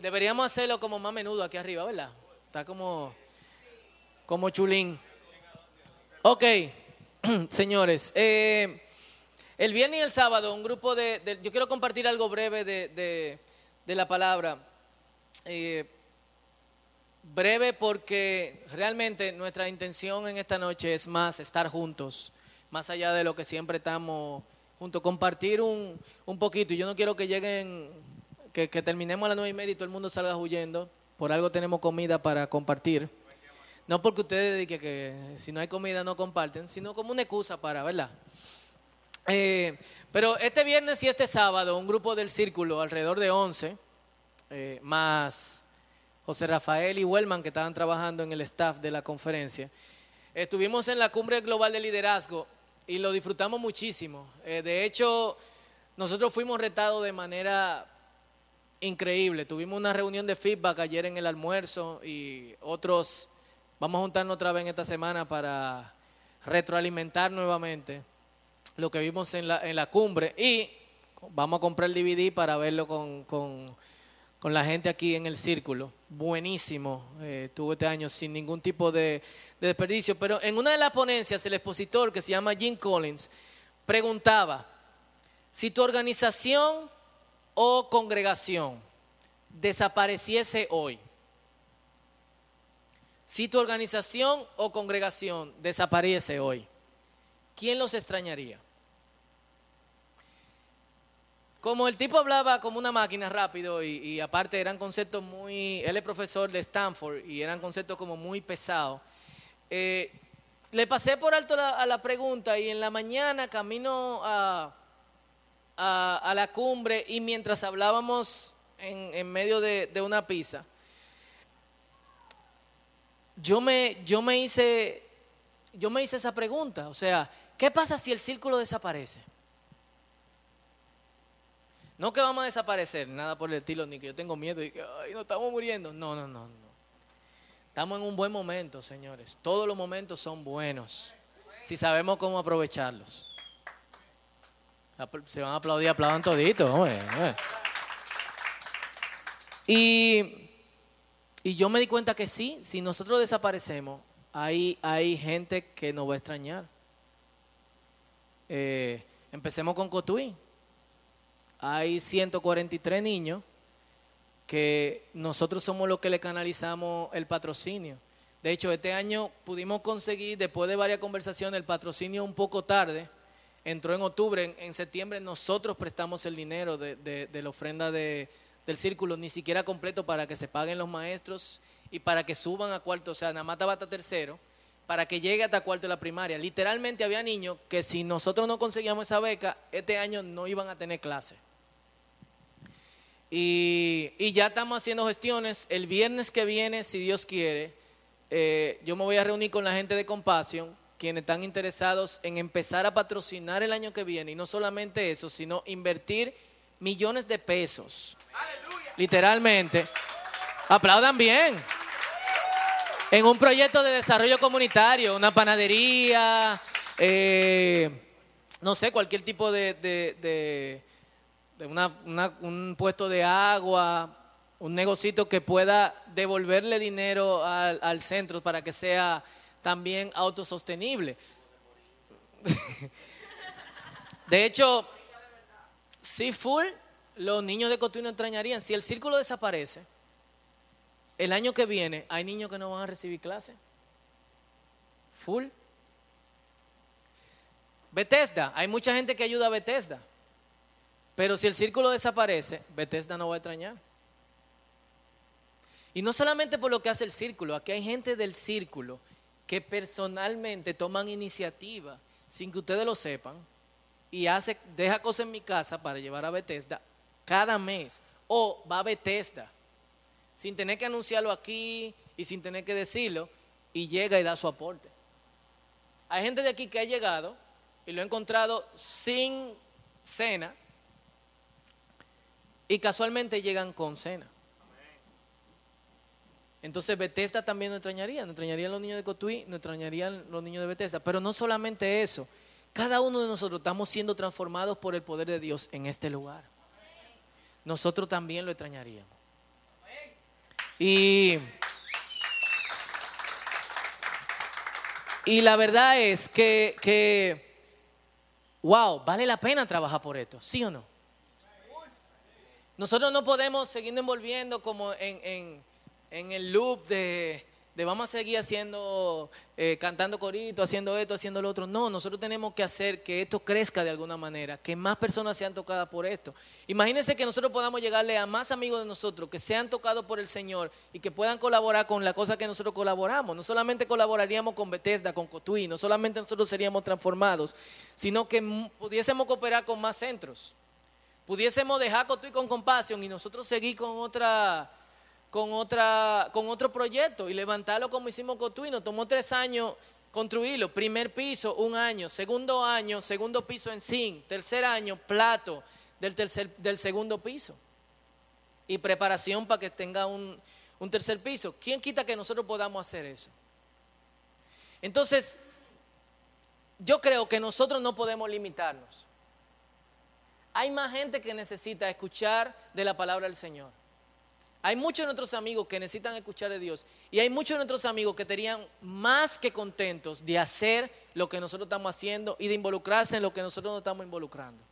Deberíamos hacerlo como más menudo aquí arriba, ¿verdad? Está como, como chulín. Ok, señores. eh, el viernes y el sábado, un grupo de... de- yo quiero compartir algo breve de, de- de la palabra. Eh, breve porque realmente nuestra intención en esta noche es más estar juntos, más allá de lo que siempre estamos juntos, compartir un, un poquito. Y yo no quiero que lleguen, que, terminemos a las nueve y media y todo el mundo salga huyendo. Por algo tenemos comida para compartir. No porque ustedes digan que, que si no hay comida no comparten, sino como una excusa para, ¿verdad? Eh, pero este viernes y este sábado, un grupo del círculo, alrededor de 11, eh, más José Rafael y Wellman, que estaban trabajando en el staff de la conferencia, estuvimos en la cumbre global de liderazgo y lo disfrutamos muchísimo. Eh, de hecho, nosotros fuimos retados de manera increíble. Tuvimos una reunión de feedback ayer en el almuerzo y otros, vamos a juntarnos otra vez en esta semana para retroalimentar nuevamente lo que vimos en la, en la cumbre y vamos a comprar el DVD para verlo con, con- con la gente aquí en el círculo. Buenísimo, eh, tuvo este año sin ningún tipo de, de desperdicio. Pero en una de las ponencias, el expositor que se llama Jim Collins preguntaba, si tu organización o congregación desapareciese hoy, si tu organización o congregación desaparece hoy, ¿quién los extrañaría? Como el tipo hablaba como una máquina rápido y, y aparte eran conceptos muy, él es profesor de Stanford y eran conceptos como muy pesados, eh, le pasé por alto a la pregunta y en la mañana camino a, a, la cumbre y mientras hablábamos en, en medio de, de una pizza, yo me, yo me hice, yo me hice esa pregunta, o sea, ¿qué pasa si el círculo desaparece? No que vamos a desaparecer, nada por el estilo, ni que yo tengo miedo y que ay, nos estamos muriendo. No, no, no, no. Estamos en un buen momento, señores. Todos los momentos son buenos si sabemos cómo aprovecharlos. Se van a aplaudir, aplaudan hombre. Y, y yo me di cuenta que sí, si nosotros desaparecemos, hay, hay gente que nos va a extrañar. Eh, empecemos con Cotuí. Hay 143 niños que nosotros somos los que le canalizamos el patrocinio. De hecho, este año pudimos conseguir, después de varias conversaciones, el patrocinio un poco tarde. Entró en octubre, en, septiembre nosotros prestamos el dinero de, de- la ofrenda de- del círculo, ni siquiera completo para que se paguen los maestros y para que suban a cuarto, o sea, estaba hasta tercero, para que llegue hasta cuarto de la primaria. Literalmente había niños que si nosotros no conseguíamos esa beca, este año no iban a tener clase. Y, ya estamos haciendo gestiones. El viernes que viene, si Dios quiere, eh, yo me voy a reunir con la gente de Compasión, quienes están interesados en empezar a patrocinar el año que viene. Y no solamente eso, sino invertir millones de pesos. Literalmente. Aplaudan bien. En un proyecto de desarrollo comunitario, una panadería, eh, no sé, cualquier tipo de, de- de- de una- una- un puesto de agua, un negocito que pueda devolverle dinero al, al centro para que sea también autosostenible. De hecho, si full, los niños de Cotuí no extrañarían. Si el círculo desaparece, el año que viene hay niños que no van a recibir clase. Full. Bethesda, hay mucha gente que ayuda a Bethesda. Pero si el círculo desaparece, Bethesda no va a extrañar. Y no solamente por lo que hace el círculo, aquí hay gente del círculo que personalmente toman iniciativa sin que ustedes lo sepan y hace, deja cosas en mi casa para llevar a Bethesda cada mes o va a Bethesda sin tener que anunciarlo aquí y sin tener que decirlo y llega y da su aporte. Hay gente de aquí que ha llegado y lo he encontrado sin cena y casualmente llegan con cena. Entonces Bethesda también nos extrañaría, nos extrañarían los niños de Cotuí, nos extrañarían los niños de Bethesda, pero no solamente eso, cada uno de nosotros estamos siendo transformados por el poder de Dios en este lugar. Nosotros también lo extrañaríamos. Y, y la verdad es que, que, wow, vale la pena trabajar por esto, ¿sí o no? Nosotros no podemos seguir envolviendo como en, en, en el loop de, de vamos a seguir haciendo, eh, cantando corito, haciendo esto, haciendo lo otro. No, nosotros tenemos que hacer que esto crezca de alguna manera, que más personas sean tocadas por esto. Imagínense que nosotros podamos llegarle a más amigos de nosotros que sean tocados por el Señor y que puedan colaborar con la cosa que nosotros colaboramos. No solamente colaboraríamos con Bethesda, con Cotuí, no solamente nosotros seríamos transformados, sino que pudiésemos cooperar con más centros. Pudiésemos dejar Cotuí con compasión y nosotros seguir con otra con, otra, con otro proyecto y levantarlo como hicimos Nos tomó tres años construirlo. Primer piso, un año. Segundo año, segundo piso en zinc. Tercer año, plato del, tercer, del segundo piso. Y preparación para que tenga un, un tercer piso. ¿Quién quita que nosotros podamos hacer eso? Entonces, yo creo que nosotros no podemos limitarnos. Hay más gente que necesita escuchar de la palabra del Señor. Hay muchos de nuestros amigos que necesitan escuchar de Dios y hay muchos de nuestros amigos que estarían más que contentos de hacer lo que nosotros estamos haciendo y de involucrarse en lo que nosotros nos estamos involucrando.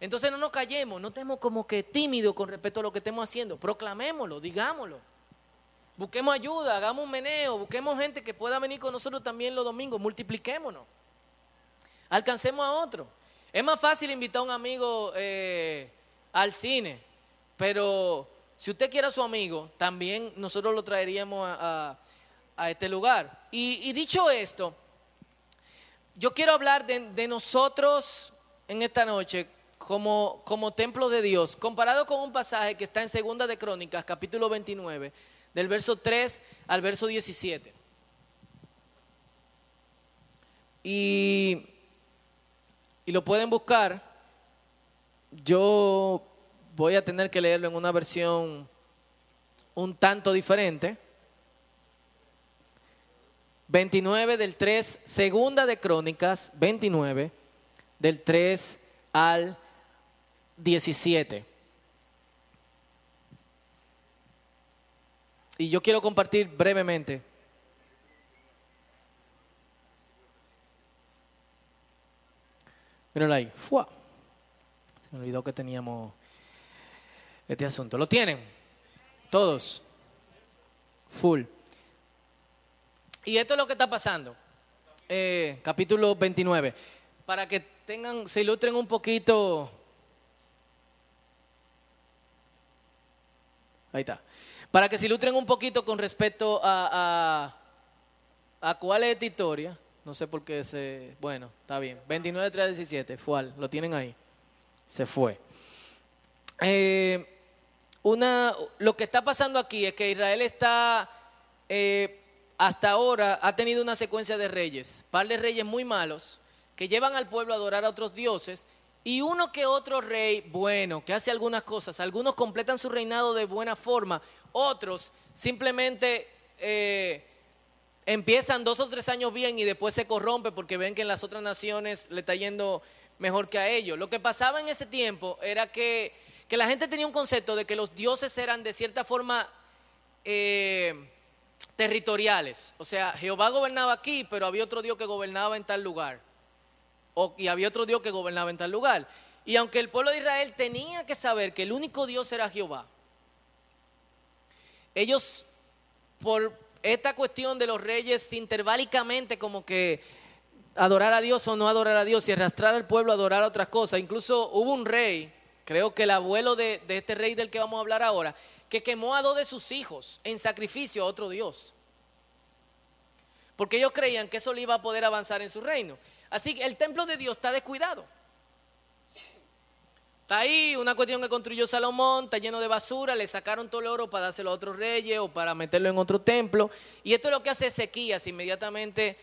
Entonces no nos callemos, no estemos como que tímidos con respecto a lo que estemos haciendo, proclamémoslo, digámoslo. Busquemos ayuda, hagamos un meneo, busquemos gente que pueda venir con nosotros también los domingos, multipliquémonos. Alcancemos a otro. Es más fácil invitar a un amigo eh, al cine, pero si usted quiere a su amigo, también nosotros lo traeríamos a, este lugar. Y, dicho esto, yo quiero hablar de, nosotros en esta noche como, como templo de Dios, comparado con un pasaje que está en Segunda de Crónicas, capítulo 29, del verso 3 al verso 17. Y, y lo pueden buscar. Yo voy a tener que leerlo en una versión un tanto diferente. 29 del 3, segunda de Crónicas, 29 del 3 al 17. Y yo quiero compartir brevemente. Míralo ahí. Se me olvidó que teníamos este asunto. ¿Lo tienen? Todos. Full. Y esto es lo que está pasando. Eh, capítulo 29. Para que tengan, se ilustren un poquito. Ahí está. Para que se ilustren un poquito con respecto a, a, cuál es esta historia. No sé por qué se. Bueno, está bien. 29, 3, 17. Fue. Lo tienen ahí. Se fue. Eh, una, lo que está pasando aquí es que Israel está, eh, hasta ahora, ha tenido una secuencia de reyes, par de reyes muy malos, que llevan al pueblo a adorar a otros dioses, y uno que otro rey bueno, que hace algunas cosas, algunos completan su reinado de buena forma, otros simplemente eh, empiezan dos o tres años bien y después se corrompe porque ven que en las otras naciones le está yendo mejor que a ellos. Lo que pasaba en ese tiempo era que que la gente tenía un concepto de que los dioses eran de cierta forma eh, territoriales. O sea, Jehová gobernaba aquí, pero había otro Dios que gobernaba en tal lugar. O, y había otro Dios que gobernaba en tal lugar. Y aunque el pueblo de Israel tenía que saber que el único Dios era Jehová, ellos, por esta cuestión de los reyes, interválicamente como que adorar a Dios o no adorar a Dios y arrastrar al pueblo a adorar a otras cosas. Incluso hubo un rey creo que el abuelo de, este rey del que vamos a hablar ahora, que quemó a dos de sus hijos en sacrificio a otro Dios. Porque ellos creían que eso le iba a poder avanzar en su reino. Así que el templo de Dios está descuidado. Está ahí una cuestión que construyó Salomón, está lleno de basura, le sacaron todo el oro para dárselo a otros reyes o para meterlo en otro templo. Y esto es lo que hace Ezequías, inmediatamente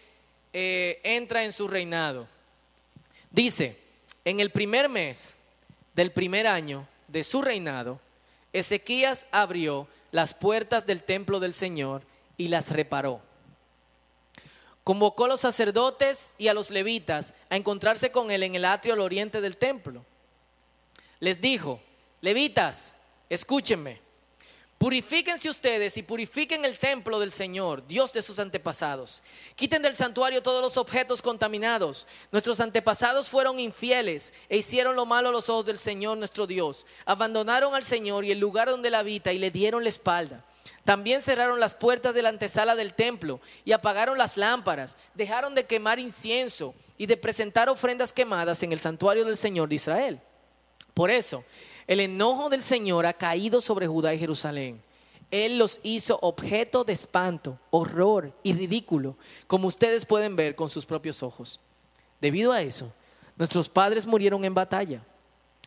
eh, entra en su reinado. Dice, en el primer mes del primer año de su reinado, Ezequías abrió las puertas del templo del Señor y las reparó. Convocó a los sacerdotes y a los levitas a encontrarse con él en el atrio al oriente del templo. Les dijo, levitas, escúchenme, Purifíquense ustedes y purifiquen el templo del Señor, Dios de sus antepasados. Quiten del santuario todos los objetos contaminados. Nuestros antepasados fueron infieles e hicieron lo malo a los ojos del Señor nuestro Dios. Abandonaron al Señor y el lugar donde él habita y le dieron la espalda. También cerraron las puertas de la antesala del templo y apagaron las lámparas. Dejaron de quemar incienso y de presentar ofrendas quemadas en el santuario del Señor de Israel. Por eso, el enojo del Señor ha caído sobre Judá y Jerusalén. Él los hizo objeto de espanto, horror y ridículo, como ustedes pueden ver con sus propios ojos. Debido a eso, nuestros padres murieron en batalla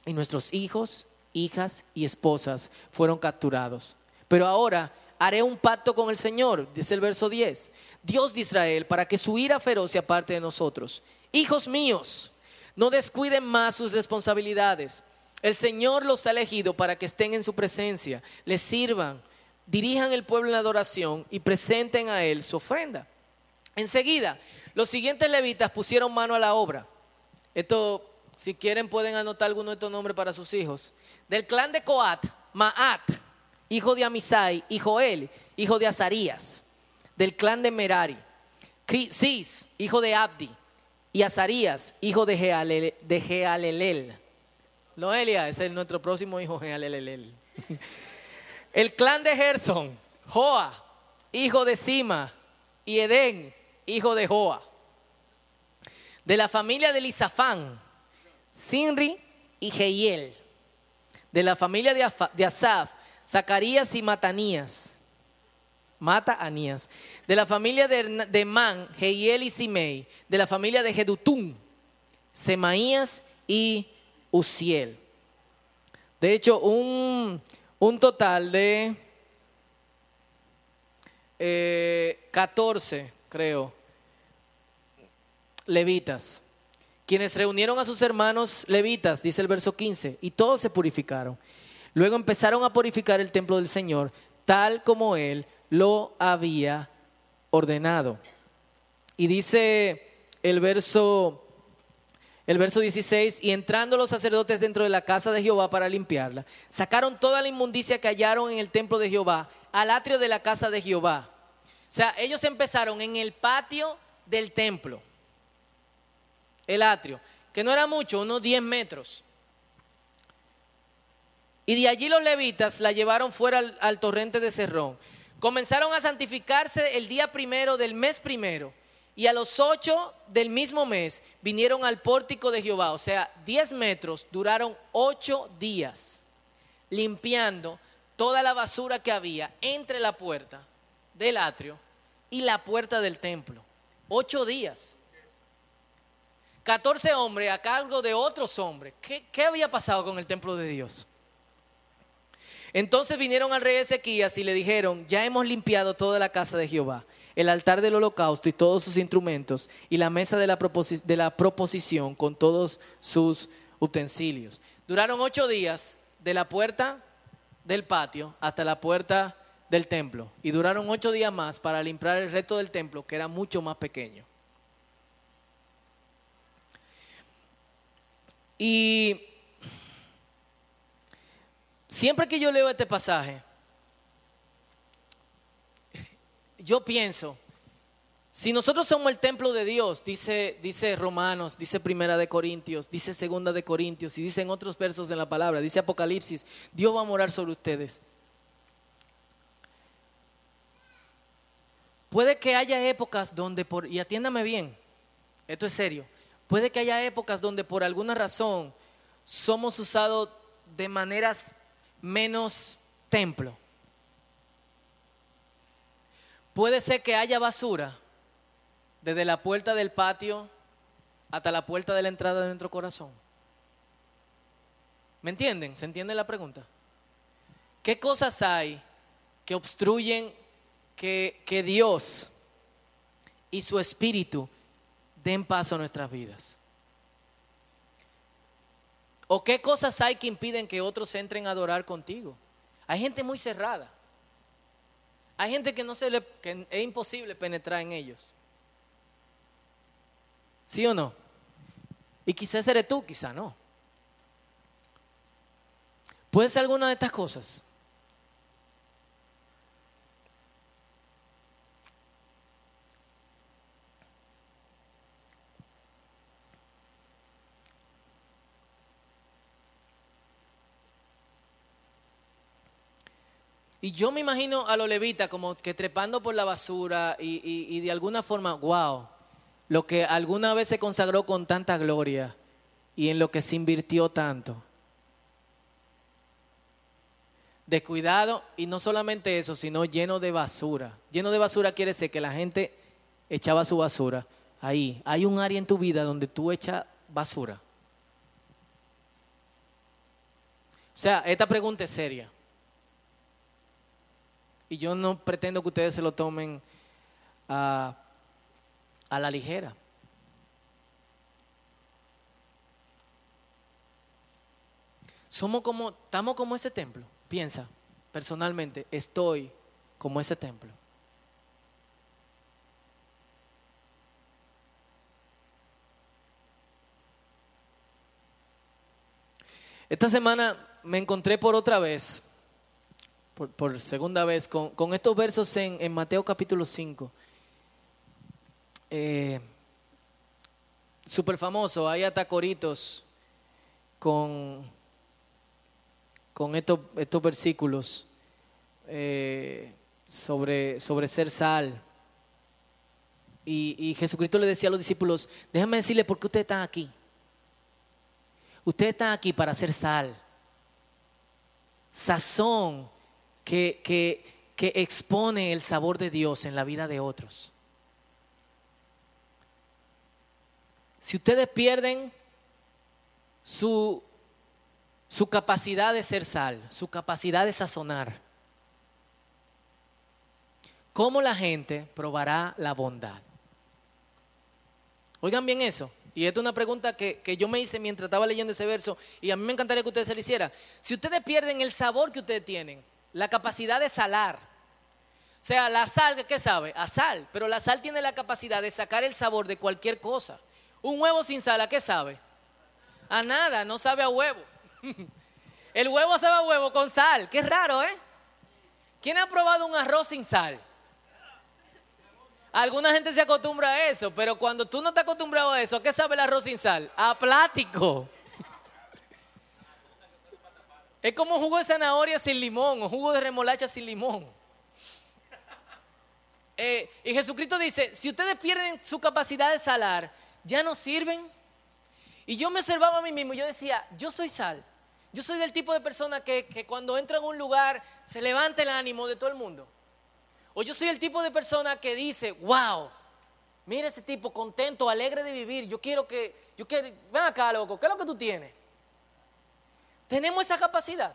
y nuestros hijos, hijas y esposas fueron capturados. Pero ahora haré un pacto con el Señor, dice el verso 10, Dios de Israel, para que su ira feroz se aparte de nosotros. Hijos míos, no descuiden más sus responsabilidades. El Señor los ha elegido para que estén en su presencia, les sirvan, dirijan el pueblo en adoración y presenten a Él su ofrenda. Enseguida, los siguientes levitas pusieron mano a la obra. Esto, si quieren, pueden anotar alguno de estos nombres para sus hijos. Del clan de Coat, Maat, hijo de Amisai, y Joel, hijo de Azarías, del clan de Merari, Cis, hijo de Abdi, y Azarías, hijo de, Jealelel. Noelia es nuestro próximo hijo. El clan de Gerson, Joa, hijo de Sima, y Edén, hijo de Joa. De la familia de Lisafán, Sinri y Jehiel. De la familia de Asaf, Zacarías y Matanías. Mata Anías. De la familia de, Man, Heiel y Simei. De la familia de Jedutún, Semaías y De hecho, un, total de 14, eh, creo, levitas, quienes reunieron a sus hermanos levitas, dice el verso 15, y todos se purificaron. Luego empezaron a purificar el templo del Señor, tal como Él lo había ordenado. Y dice el verso, el verso 16, y entrando los sacerdotes dentro de la casa de Jehová para limpiarla, sacaron toda la inmundicia que hallaron en el templo de Jehová al atrio de la casa de Jehová. O sea, ellos empezaron en el patio del templo, el atrio, que no era mucho, unos 10 metros. Y de allí los levitas la llevaron fuera al, torrente de Cerrón. Comenzaron a santificarse el día primero del mes primero. Y a los ocho del mismo mes vinieron al pórtico de Jehová. O sea, diez metros duraron ocho días limpiando toda la basura que había entre la puerta del atrio y la puerta del templo. Ocho días. Catorce hombres a cargo de otros hombres. ¿Qué, ¿Qué, había pasado con el templo de Dios? Entonces vinieron al rey Ezequías y le dijeron, ya hemos limpiado toda la casa de Jehová, el altar del holocausto y todos sus instrumentos, y la mesa de la, proposición con todos sus utensilios. Duraron ocho días de la puerta del patio hasta la puerta del templo, y duraron ocho días más para limpiar el resto del templo, que era mucho más pequeño. Y Siempre que yo leo este pasaje, yo pienso, si nosotros somos el templo de Dios, dice, dice Romanos, dice Primera de Corintios, dice Segunda de Corintios y dicen otros versos en la palabra, dice Apocalipsis, Dios va a morar sobre ustedes. Puede que haya épocas donde por, y atiéndame bien, esto es serio, puede que haya épocas donde por alguna razón somos usados de maneras menos templo. Puede ser que haya basura desde la puerta del patio hasta la puerta de la entrada de nuestro corazón. ¿Me entienden? ¿Se entiende la pregunta? ¿Qué cosas hay que obstruyen que, que Dios y su espíritu den paso a nuestras vidas? ¿O qué cosas hay que impiden que otros entren a adorar contigo? Hay gente muy cerrada. Hay gente que no se le, que es imposible penetrar en ellos. ¿Sí o no? Y quizás eres tú, quizá no. Puede ser alguna de estas cosas. Y yo me imagino a los levitas como que trepando por la basura y, y de alguna forma, wow, lo que alguna vez se consagró con tanta gloria y en lo que se invirtió tanto. Descuidado y no solamente eso, sino lleno de basura. Lleno de basura quiere decir que la gente echaba su basura. Ahí, hay un área en tu vida donde tú echas basura. O sea, esta pregunta es seria. Y yo no pretendo que ustedes se lo tomen a, a la ligera. Somos como, estamos como ese templo. Piensa, personalmente, estoy como ese templo. Esta semana me encontré por otra vez, por, segunda vez, con, estos versos en, Mateo capítulo 5. Eh, Súper famoso, hay hasta coritos con, con estos, estos versículos eh, sobre, sobre ser sal. Y, y Jesucristo le decía a los discípulos, déjame decirle por qué ustedes están aquí. Ustedes están aquí para hacer sal, sazón que, que, expone el sabor de Dios en la vida de otros. Si ustedes pierden su, su capacidad de ser sal, su capacidad de sazonar, ¿cómo la gente probará la bondad? Oigan bien eso. Y esta es una pregunta que, yo me hice mientras estaba leyendo ese verso y a mí me encantaría que ustedes se lo hicieran. Si ustedes pierden el sabor que ustedes tienen, la capacidad de salar, o sea, la sal, ¿qué sabe? A sal, pero la sal tiene la capacidad de sacar el sabor de cualquier cosa. Un huevo sin sal, ¿a qué sabe? A nada, no sabe a huevo. El huevo sabe a huevo con sal, qué raro, ¿eh? ¿Quién ha probado un arroz sin sal? Alguna gente se acostumbra a eso, pero cuando tú no estás acostumbrado a eso, ¿a qué sabe el arroz sin sal? A plático. Es como jugo de zanahoria sin limón o jugo de remolacha sin limón. Eh, y Jesucristo dice, si ustedes pierden su capacidad de salar, ya no sirven. Y yo me observaba a mí mismo, yo decía, yo soy sal. Yo soy del tipo de persona que, que cuando entra en un lugar se levanta el ánimo de todo el mundo. O yo soy el tipo de persona que dice, wow, mira ese tipo contento, alegre de vivir. Yo quiero que, yo quiero, ven acá, loco, ¿qué es lo que tú tienes? Tenemos esa capacidad.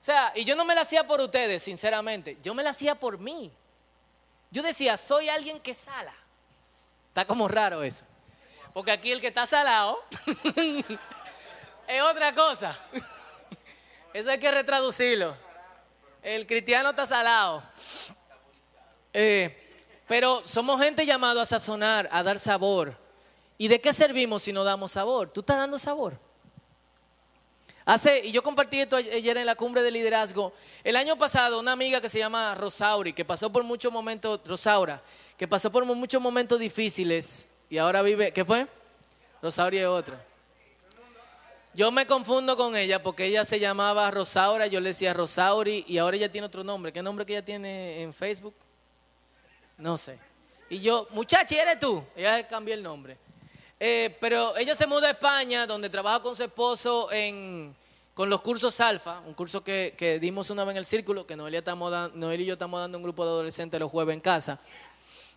O sea, y yo no me la hacía por ustedes, sinceramente. Yo me la hacía por mí. Yo decía, soy alguien que sala. Está como raro eso. Porque aquí el que está salado es otra cosa. Eso hay que retraducirlo. El cristiano está salado. Eh, pero somos gente llamado a sazonar, a dar sabor. ¿Y de qué servimos si no damos sabor? ¿Tú estás dando sabor? Hace, y yo compartí esto ayer en la cumbre de liderazgo. El año pasado, una amiga que se llama Rosauri, que pasó por muchos momentos, Rosaura, que pasó por muchos momentos difíciles y ahora vive, ¿qué fue? Rosauri es otra. Yo me confundo con ella porque ella se llamaba Rosaura, yo le decía Rosauri y ahora ella tiene otro nombre. ¿Qué nombre que ella tiene en Facebook? No sé. Y yo, muchacha, ¿eres tú? Ella cambió el nombre. Eh, pero ella se mudó a España, donde trabaja con su esposo en, con los cursos Alfa, un curso que, dimos una vez en el círculo, que Noelia, Noelia y yo estamos dando un grupo de adolescentes los jueves en casa.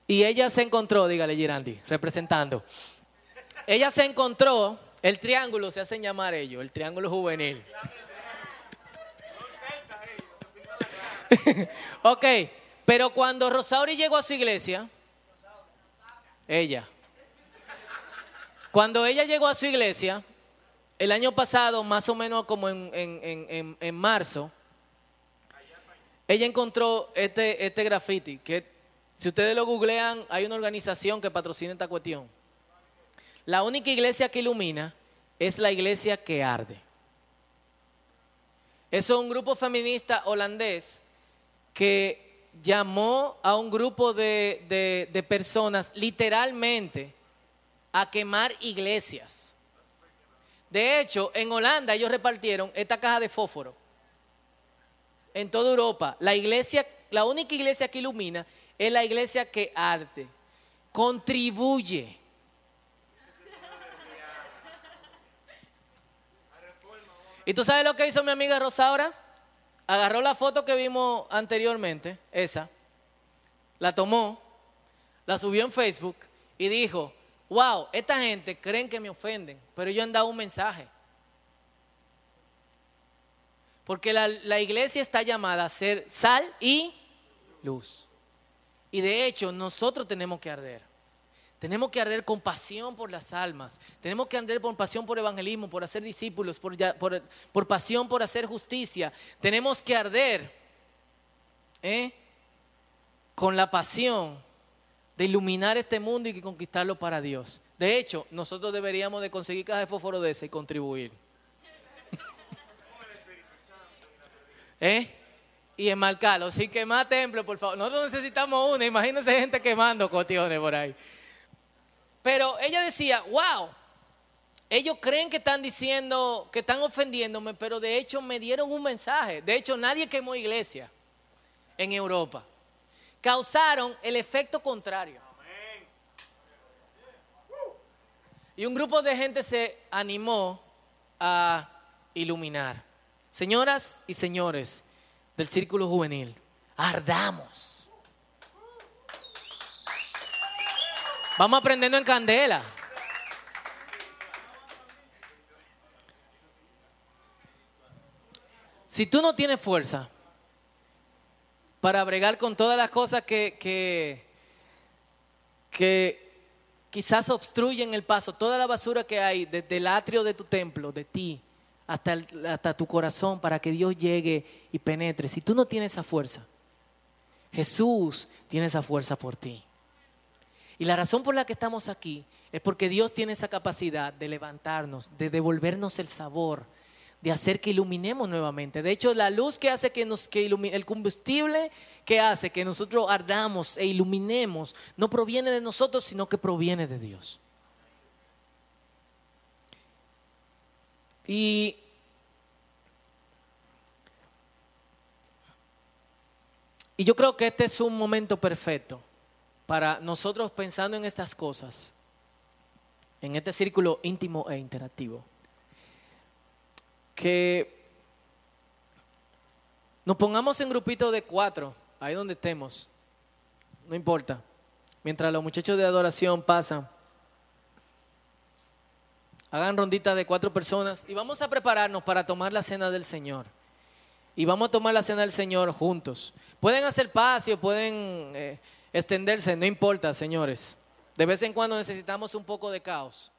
Y ella se encontró, dígale Girandi, representando. Ella se encontró el triángulo se hacen llamar ellos, el triángulo juvenil. ok, pero cuando Rosauri llegó a su iglesia, ella, cuando ella llegó a su iglesia, el año pasado, más o menos como en, marzo, ella encontró este, este graffiti, que si ustedes lo googlean, hay una organización que patrocina esta cuestión. La única iglesia que ilumina es la iglesia que arde. Eso es un grupo feminista holandés que llamó a un grupo de, de, personas literalmente a quemar iglesias. De hecho, en Holanda ellos repartieron esta caja de fósforo. en toda Europa, la iglesia, la única iglesia que ilumina es la iglesia que arte, contribuye. ¿Y tú sabes lo que hizo mi amiga Rosaura? Agarró la foto que vimos anteriormente, esa, la tomó, la subió en Facebook y dijo, wow, esta gente creen que me ofenden, pero yo han dado un mensaje. Porque la, la, iglesia está llamada a ser sal y luz. Y de hecho nosotros tenemos que arder. Tenemos que arder con pasión por las almas. Tenemos que arder con pasión por evangelismo, por hacer discípulos, por, por, pasión por hacer justicia. Tenemos que arder ¿eh? con la pasión de iluminar este mundo y conquistarlo para Dios. De hecho, nosotros deberíamos de conseguir cajas de fósforo de ese y contribuir. ¿Eh? Y enmarcarlo. Así que más templo, por favor. Nosotros necesitamos una. Imagínense gente quemando cotiones por ahí. Pero ella decía, wow, ellos creen que están diciendo, que están ofendiéndome, pero de hecho me dieron un mensaje. De hecho, nadie quemó iglesia en Europa. Causaron el efecto contrario. Y un grupo de gente se animó a iluminar. Señoras y señores del círculo juvenil, ardamos Vamos aprendiendo en candela. Si tú no tienes fuerza para bregar con todas las cosas que, que, quizás obstruyen el paso, toda la basura que hay desde el atrio de tu templo, de ti, hasta, hasta tu corazón, para que Dios llegue y penetre. Si tú no tienes esa fuerza, Jesús tiene esa fuerza por ti. Y la razón por la que estamos aquí es porque Dios tiene esa capacidad de levantarnos, de devolvernos el sabor, de hacer que iluminemos nuevamente. De hecho, la luz que hace que nos que ilumine, el combustible que hace que nosotros ardamos e iluminemos, no proviene de nosotros, sino que proviene de Dios. Y y yo creo que este es un momento perfecto para nosotros pensando en estas cosas, en este círculo íntimo e interactivo, que nos pongamos en grupito de cuatro, ahí donde estemos, no importa, mientras los muchachos de adoración pasan, hagan ronditas de cuatro personas y vamos a prepararnos para tomar la cena del Señor. Y vamos a tomar la cena del Señor juntos. Pueden hacer paseo, pueden... Eh, extenderse, no importa, señores. De vez en cuando necesitamos un poco de caos.